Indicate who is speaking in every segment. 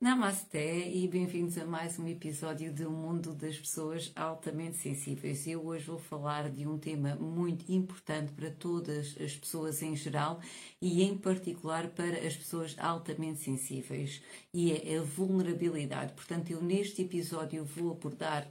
Speaker 1: Namasté e bem-vindos a mais um episódio do Mundo das Pessoas Altamente Sensíveis. Eu hoje vou falar de um tema muito importante para todas as pessoas em geral e, em particular, para as pessoas altamente sensíveis e é a vulnerabilidade. Portanto, eu neste episódio vou abordar.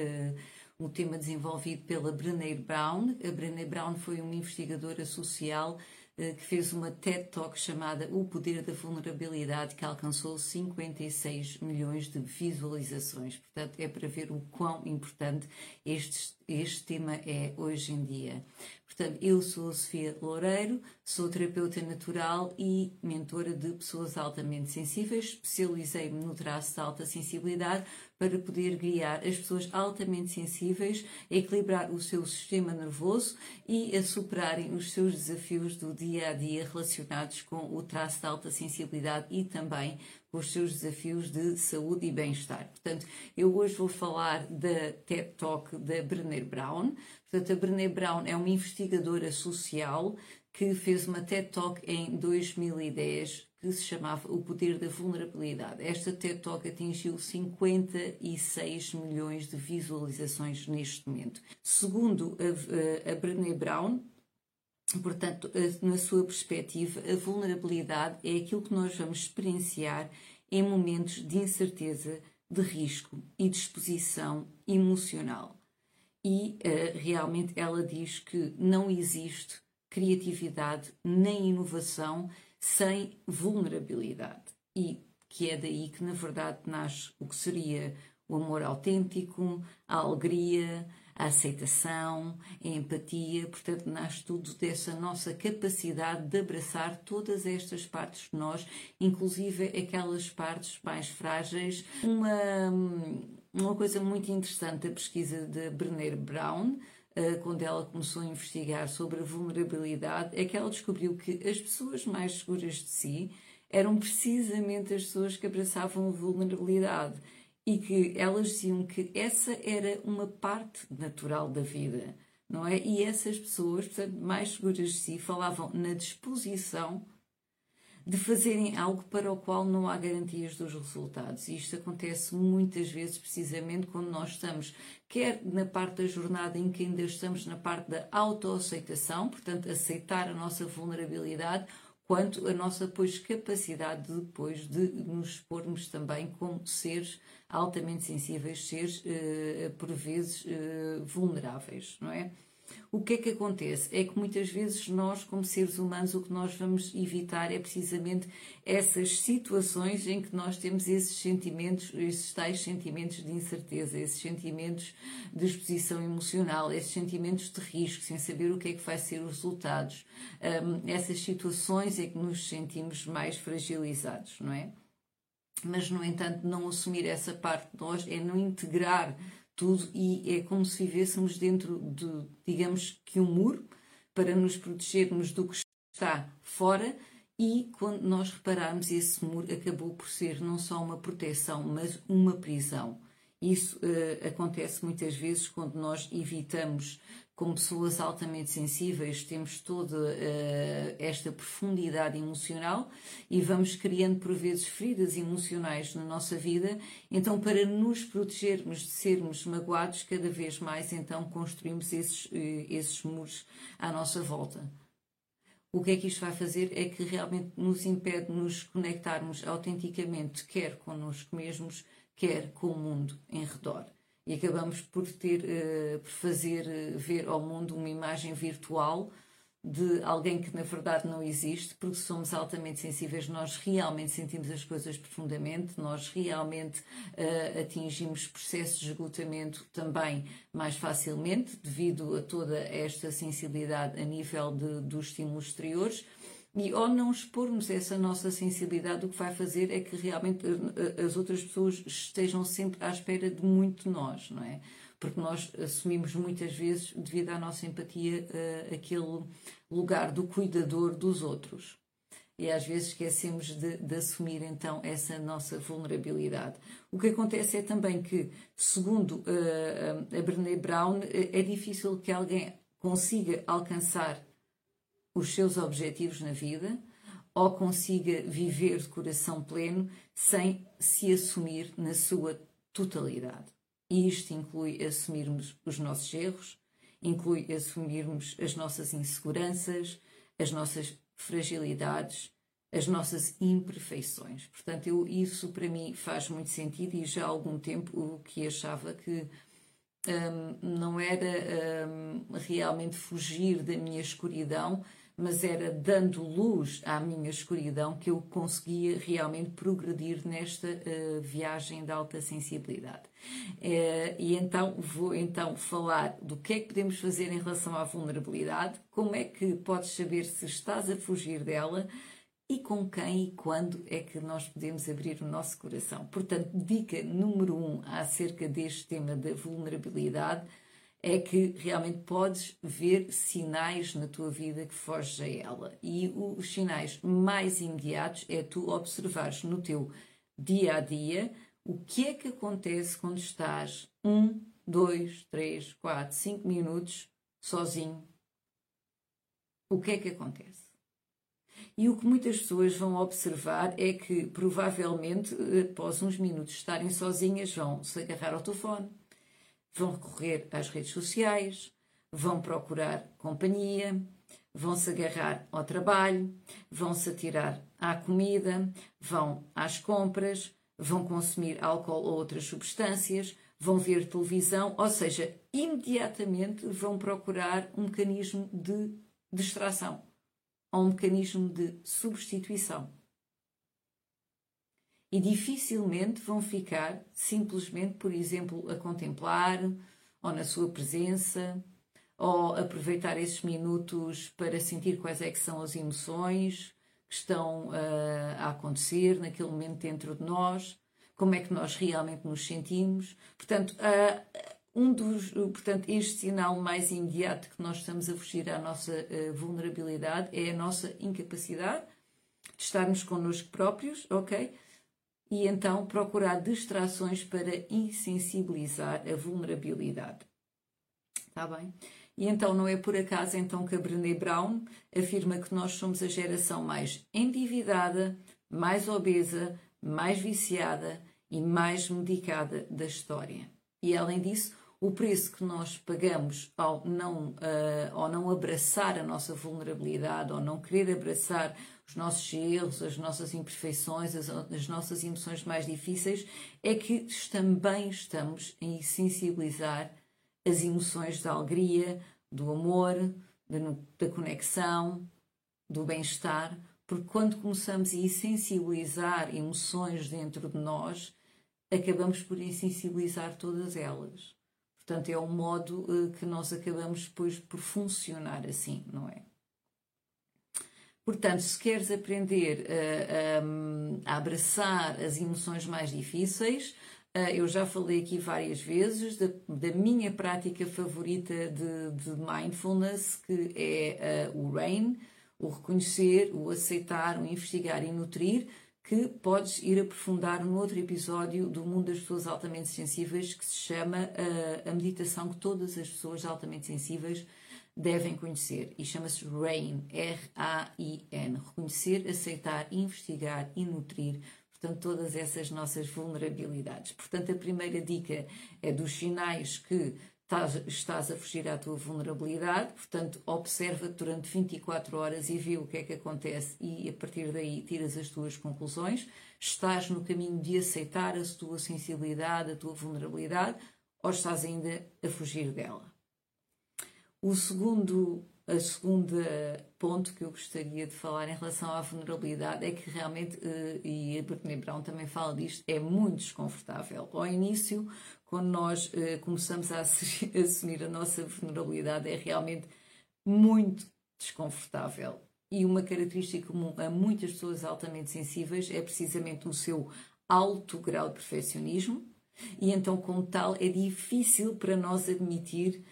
Speaker 1: Uh, o tema desenvolvido pela Brené Brown. A Brené Brown foi uma investigadora social eh, que fez uma TED Talk chamada O Poder da Vulnerabilidade, que alcançou 56 milhões de visualizações. Portanto, é para ver o quão importante este, este tema é hoje em dia. Portanto, eu sou a Sofia Loureiro, sou terapeuta natural e mentora de pessoas altamente sensíveis. Especializei-me no traço de alta sensibilidade para poder guiar as pessoas altamente sensíveis a equilibrar o seu sistema nervoso e a superarem os seus desafios do dia a dia relacionados com o traço de alta sensibilidade e também os seus desafios de saúde e bem-estar. Portanto, eu hoje vou falar da TED Talk da Brené Brown. Portanto, a Brené Brown é uma investigadora social que fez uma TED Talk em 2010 que se chamava O Poder da Vulnerabilidade. Esta TED Talk atingiu 56 milhões de visualizações neste momento. Segundo a, a Brené Brown, Portanto, na sua perspectiva, a vulnerabilidade é aquilo que nós vamos experienciar em momentos de incerteza, de risco e de exposição emocional. E uh, realmente ela diz que não existe criatividade nem inovação sem vulnerabilidade. E que é daí que, na verdade, nasce o que seria o amor autêntico, a alegria, a aceitação, a empatia, portanto, nasce tudo dessa nossa capacidade de abraçar todas estas partes de nós, inclusive aquelas partes mais frágeis. Uma, uma coisa muito interessante da pesquisa de Brené Brown, eh, quando ela começou a investigar sobre a vulnerabilidade, é que ela descobriu que as pessoas mais seguras de si eram precisamente as pessoas que abraçavam a vulnerabilidade e que elas diziam que essa era uma parte natural da vida, não é? E essas pessoas, portanto, mais seguras de si, falavam na disposição de fazerem algo para o qual não há garantias dos resultados. E isto acontece muitas vezes, precisamente, quando nós estamos, quer na parte da jornada em que ainda estamos na parte da autoaceitação, portanto, aceitar a nossa vulnerabilidade, quanto a nossa pois, capacidade depois de nos expormos também como seres altamente sensíveis, seres uh, por vezes uh, vulneráveis, não é? O que é que acontece? É que muitas vezes nós, como seres humanos, o que nós vamos evitar é precisamente essas situações em que nós temos esses sentimentos, esses tais sentimentos de incerteza, esses sentimentos de exposição emocional, esses sentimentos de risco, sem saber o que é que vai ser os resultados. Um, essas situações em que nos sentimos mais fragilizados, não é? Mas, no entanto, não assumir essa parte de nós é não integrar tudo e é como se vivêssemos dentro de, digamos que um muro para nos protegermos do que está fora e quando nós repararmos esse muro acabou por ser não só uma proteção, mas uma prisão. Isso uh, acontece muitas vezes quando nós evitamos como pessoas altamente sensíveis, temos toda uh, esta profundidade emocional e vamos criando, por vezes, feridas emocionais na nossa vida. Então, para nos protegermos de sermos magoados, cada vez mais, então, construímos esses, uh, esses muros à nossa volta. O que é que isto vai fazer é que realmente nos impede de nos conectarmos autenticamente, quer connosco mesmos, quer com o mundo em redor e acabamos por ter uh, por fazer uh, ver ao mundo uma imagem virtual de alguém que na verdade não existe, porque somos altamente sensíveis, nós realmente sentimos as coisas profundamente, nós realmente uh, atingimos processos de esgotamento também mais facilmente, devido a toda esta sensibilidade a nível de, dos estímulos exteriores e ao não expormos essa nossa sensibilidade, o que vai fazer é que realmente eh, eh, as outras pessoas estejam sempre à espera de muito nós, não é? porque nós assumimos muitas vezes, devido à nossa empatia, uh, aquele lugar do cuidador dos outros. E às vezes esquecemos de, de, assumir então essa nossa vulnerabilidade. O que acontece é também que, segundo uh, a Brené Brown, é difícil que alguém consiga alcançar os seus objetivos na vida ou consiga viver de coração pleno sem se assumir na sua totalidade. E isto inclui assumirmos os nossos erros, inclui assumirmos as nossas inseguranças, as nossas fragilidades, as nossas imperfeições. Portanto, eu, isso para mim faz muito sentido e já há algum tempo o que achava que um, não era um, realmente fugir da minha escuridão, mas era dando luz à minha escuridão que eu conseguia realmente progredir nesta uh, viagem da alta sensibilidade. Uh, e então vou então falar do que é que podemos fazer em relação à vulnerabilidade, como é que podes saber se estás a fugir dela e com quem e quando é que nós podemos abrir o nosso coração. Portanto, dica número um acerca deste tema da vulnerabilidade é que realmente podes ver sinais na tua vida que foges a ela. E os sinais mais imediatos é tu observares no teu dia a dia o que é que acontece quando estás um, dois, três, quatro, cinco minutos sozinho. O que é que acontece? E o que muitas pessoas vão observar é que, provavelmente, após uns minutos estarem sozinhas, vão se agarrar ao telefone, vão recorrer às redes sociais, vão procurar companhia, vão se agarrar ao trabalho, vão se atirar à comida, vão às compras, vão consumir álcool ou outras substâncias, vão ver televisão, ou seja, imediatamente vão procurar um mecanismo de distração ou um mecanismo de substituição e dificilmente vão ficar simplesmente, por exemplo, a contemplar ou na sua presença ou aproveitar esses minutos para sentir quais é que são as emoções que estão uh, a acontecer naquele momento dentro de nós, como é que nós realmente nos sentimos. Portanto, uh, um dos, portanto, este sinal mais imediato que nós estamos a fugir à nossa uh, vulnerabilidade é a nossa incapacidade de estarmos connosco próprios, ok? E então procurar distrações para insensibilizar a vulnerabilidade. Está bem? E então não é por acaso então que a Brené Brown afirma que nós somos a geração mais endividada, mais obesa, mais viciada e mais medicada da história. E além disso, o preço que nós pagamos ao não, uh, ao não abraçar a nossa vulnerabilidade, ao não querer abraçar os nossos erros, as nossas imperfeições, as, as nossas emoções mais difíceis, é que também estamos a sensibilizar as emoções da alegria, do amor, da, da conexão, do bem-estar, porque quando começamos a insensibilizar emoções dentro de nós, acabamos por insensibilizar todas elas. Portanto, é um modo uh, que nós acabamos depois por funcionar assim, não é? Portanto, se queres aprender a, a, a abraçar as emoções mais difíceis, eh, eu já falei aqui várias vezes da, da minha prática favorita de, de, mindfulness, que é uh, o RAIN, o reconhecer, o aceitar, o investigar e nutrir, que podes ir aprofundar num outro episódio do Mundo das Pessoas Altamente Sensíveis, que se chama uh, a meditação que todas as pessoas altamente sensíveis devem conhecer e chama-se RAIN, R-A-I-N. Reconhecer, aceitar, investigar e nutrir, portanto, todas essas nossas vulnerabilidades. Portanto, a primeira dica é dos sinais que estás, a fugir à tua vulnerabilidade, portanto, observa durante 24 horas e vê o que é que acontece e a partir daí tiras as tuas conclusões. Estás no caminho de aceitar a tua sensibilidade, a tua vulnerabilidade, ou estás ainda a fugir dela? O segundo, a segunda ponto que eu gostaria de falar em relação à vulnerabilidade é que realmente, eh, e a Brené Brown também fala disto, é muito desconfortável. Ao início, quando nós eh, começamos a assumir a nossa vulnerabilidade, é realmente muito desconfortável. E uma característica comum a muitas pessoas altamente sensíveis é precisamente o seu alto grau de perfeccionismo E então, como tal, é difícil para nós admitir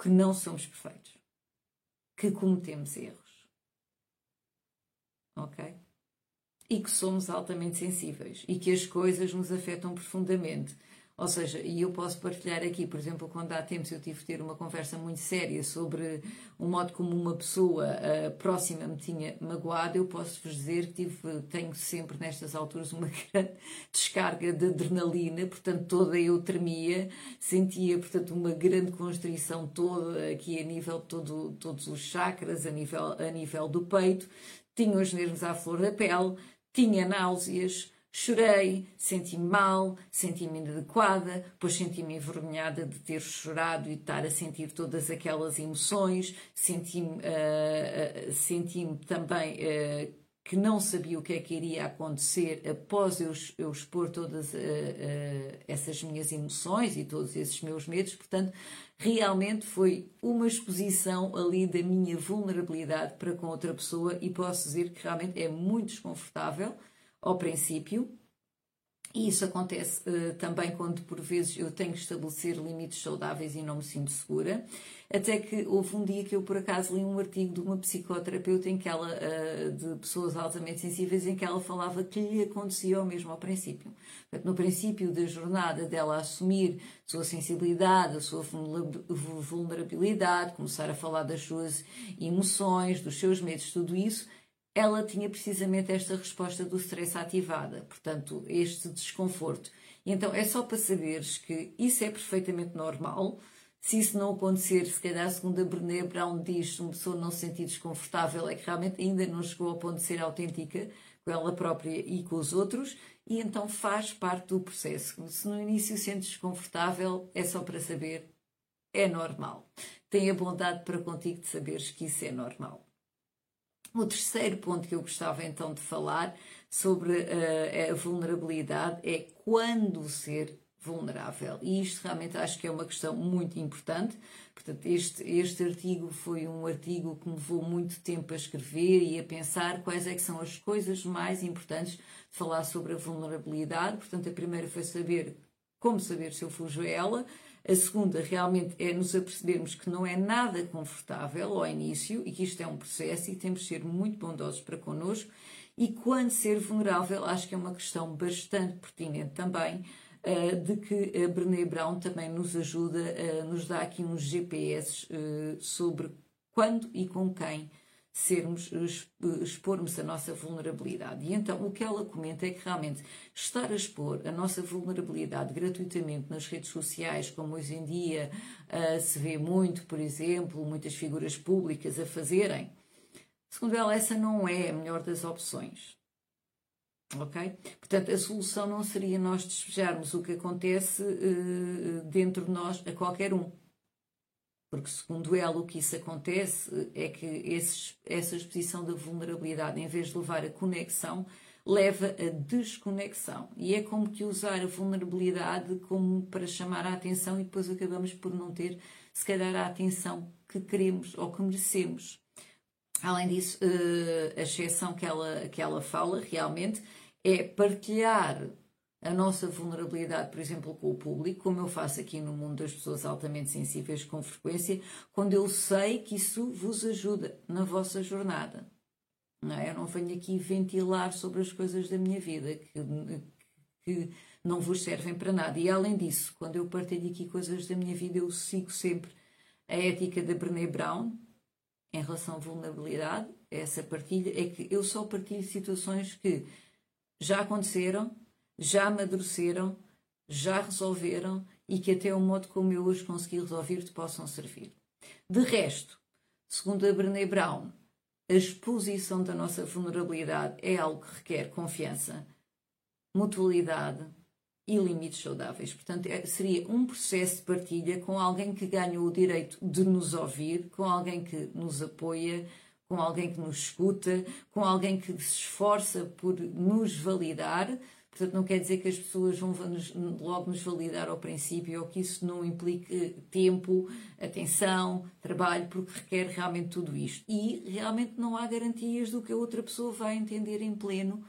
Speaker 1: que não somos perfeitos, que cometemos erros. Ok? E que somos altamente sensíveis e que as coisas nos afetam profundamente ou seja, e eu posso partilhar aqui, por exemplo, quando há tempos eu tive de ter uma conversa muito séria sobre o modo como uma pessoa uh, próxima me tinha magoado, eu posso vos dizer que tive, tenho sempre nestas alturas uma grande descarga de adrenalina, portanto toda eu tremia, sentia, portanto, uma grande constrição toda aqui a nível de todo, todos os chakras, a nível, a nível do peito, tinha os nervos à flor da pele, tinha náuseas, Chorei, senti-me mal, senti-me inadequada, pois senti-me envergonhada de ter chorado e de estar a sentir todas aquelas emoções, senti-me uh, uh, senti também uh, que não sabia o que é que iria acontecer após eu, eu expor todas essas minhas emoções e todos esses meus medos, portanto, realmente foi uma exposição ali da minha vulnerabilidade para com outra pessoa e posso dizer que realmente é muito desconfortável ao princípio. E isso acontece uh, também quando, por vezes, eu tenho que estabelecer limites saudáveis e não me sinto segura. Até que houve um dia que eu, por acaso, li um artigo de uma psicoterapeuta em que ela, uh, de pessoas altamente sensíveis, em que ela falava que lhe acontecia o mesmo ao princípio. Portanto, no princípio da jornada dela assumir a sua sensibilidade, a sua vulnerabilidade, começar a falar das suas emoções, dos seus medos, tudo isso, ela tinha precisamente esta resposta do stress ativada, portanto, este desconforto. Então é só para saberes que isso é perfeitamente normal. Se isso não acontecer, se calhar, segundo a Brené Brown diz, uma pessoa não se sentir desconfortável é que realmente ainda não chegou ao ponto de ser autêntica com ela própria e com os outros, e então faz parte do processo. Se no início sentes desconfortável, é só para saber, é normal. Tenha bondade para contigo de saberes que isso é normal. O terceiro ponto que eu gostava então de falar sobre uh, a vulnerabilidade é quando ser vulnerável. E isto realmente acho que é uma questão muito importante. Portanto, este, este artigo foi um artigo que me levou muito tempo a escrever e a pensar quais é que são as coisas mais importantes de falar sobre a vulnerabilidade. Portanto, a primeira foi saber como saber se eu fujo a ela. A segunda realmente é nos apercebermos que não é nada confortável ao início e que isto é um processo e temos de ser muito bondosos para connosco. E quando ser vulnerável, acho que é uma questão bastante pertinente também, uh, de que a Brené Brown também nos ajuda, uh, nos dá aqui uns GPS uh, sobre quando e com quem sermos, expormos a nossa vulnerabilidade. E então o que ela comenta é que realmente estar a expor a nossa vulnerabilidade gratuitamente nas redes sociais, como hoje em dia uh, se vê muito, por exemplo, muitas figuras públicas a fazerem, segundo ela, essa não é a melhor das opções. Ok? Portanto, a solução não seria nós despejarmos o que acontece uh, dentro de nós a qualquer um porque, segundo ela, o que isso acontece é que esses, essa exposição da vulnerabilidade, em vez de levar a conexão, leva a desconexão. E é como que usar a vulnerabilidade como para chamar a atenção e depois acabamos por não ter, se calhar, a atenção que queremos ou que merecemos. Além disso, eh, a exceção que ela, que ela fala realmente é partilhar a nossa vulnerabilidade, por exemplo, com o público, como eu faço aqui no mundo das pessoas altamente sensíveis com frequência, quando eu sei que isso vos ajuda na vossa jornada. Não é? Eu não venho aqui ventilar sobre as coisas da minha vida que, que não vos servem para nada. E além disso, quando eu partilho aqui coisas da minha vida, eu sigo sempre a ética da Brené Brown em relação à vulnerabilidade. Essa partilha é que eu só partilho situações que já aconteceram já amadureceram, já resolveram e que até o modo como eu hoje consegui resolver te possam servir. De resto, segundo a Brené Brown, a exposição da nossa vulnerabilidade é algo que requer confiança, mutualidade e limites saudáveis. Portanto, é, seria um processo de partilha com alguém que ganha o direito de nos ouvir, com alguém que nos apoia, com alguém que nos escuta, com alguém que se esforça por nos validar Portanto, não quer dizer que as pessoas vão nos, logo nos validar ao princípio ou que isso não implique tempo, atenção, trabalho, porque requer realmente tudo isto. E realmente não há garantias do que a outra pessoa vai entender em pleno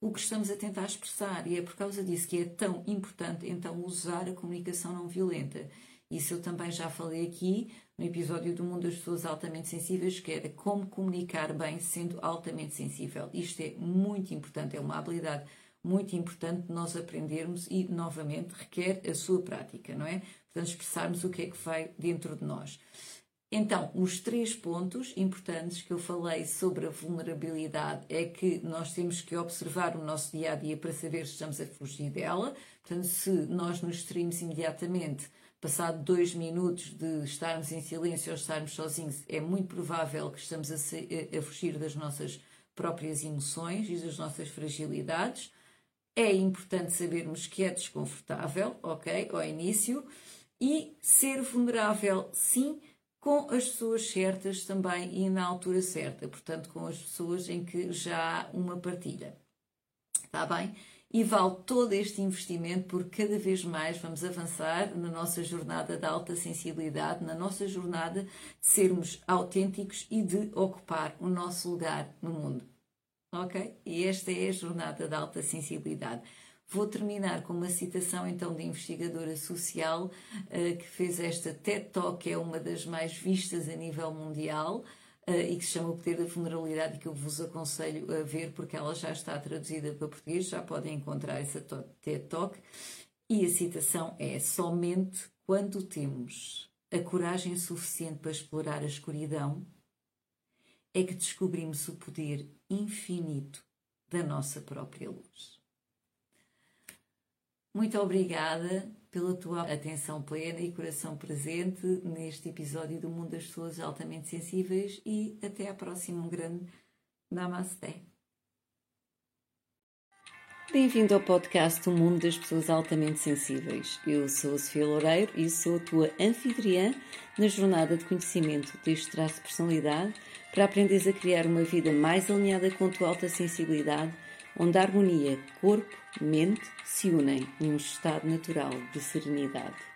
Speaker 1: o que estamos a tentar expressar. E é por causa disso que é tão importante então usar a comunicação não violenta. Isso eu também já falei aqui no episódio do Mundo das Pessoas Altamente Sensíveis, que era como comunicar bem sendo altamente sensível. Isto é muito importante, é uma habilidade muito importante de nós aprendermos e, novamente, requer a sua prática, não é? Portanto, expressarmos o que é que vai dentro de nós. Então, os três pontos importantes que eu falei sobre a vulnerabilidade é que nós temos que observar o nosso dia a dia para saber se estamos a fugir dela. Portanto, se nós nos distraímos imediatamente, passado dois minutos de estarmos em silêncio ou estarmos sozinhos, é muito provável que estamos a, a fugir das nossas próprias emoções e das nossas fragilidades. É importante sabermos que é desconfortável, ok, ao início, e ser vulnerável, sim, com as pessoas certas também e na altura certa, portanto, com as pessoas em que já há uma partilha. Está bem? E vale todo este investimento porque cada vez mais vamos avançar na nossa jornada de alta sensibilidade, na nossa jornada de sermos autênticos e de ocupar o nosso lugar no mundo. Ok? E esta é a jornada da alta sensibilidade. Vou terminar com uma citação então de investigadora social uh, que fez esta TED Talk, que é uma das mais vistas a nível mundial e que se chama O Poder da Vulnerabilidade que eu vos aconselho a ver porque ela já está traduzida para português, já podem encontrar essa TED Talk. E a citação é: Somente quando temos a coragem suficiente para explorar a escuridão é que descobrimos o poder infinito da nossa própria luz. Muito obrigada pela tua atenção plena e coração presente neste episódio do Mundo das Pessoas Altamente Sensíveis e até à próxima. Um grande Namaste. Bem-vindo ao podcast O Mundo das Pessoas Altamente Sensíveis. Eu sou a Sofia Loureiro e sou a tua anfitriã na jornada de conhecimento deste traço de personalidade para aprenderes a criar uma vida mais alinhada com a tua alta sensibilidade onde a harmonia corpo-mente se unem num estado natural de serenidade.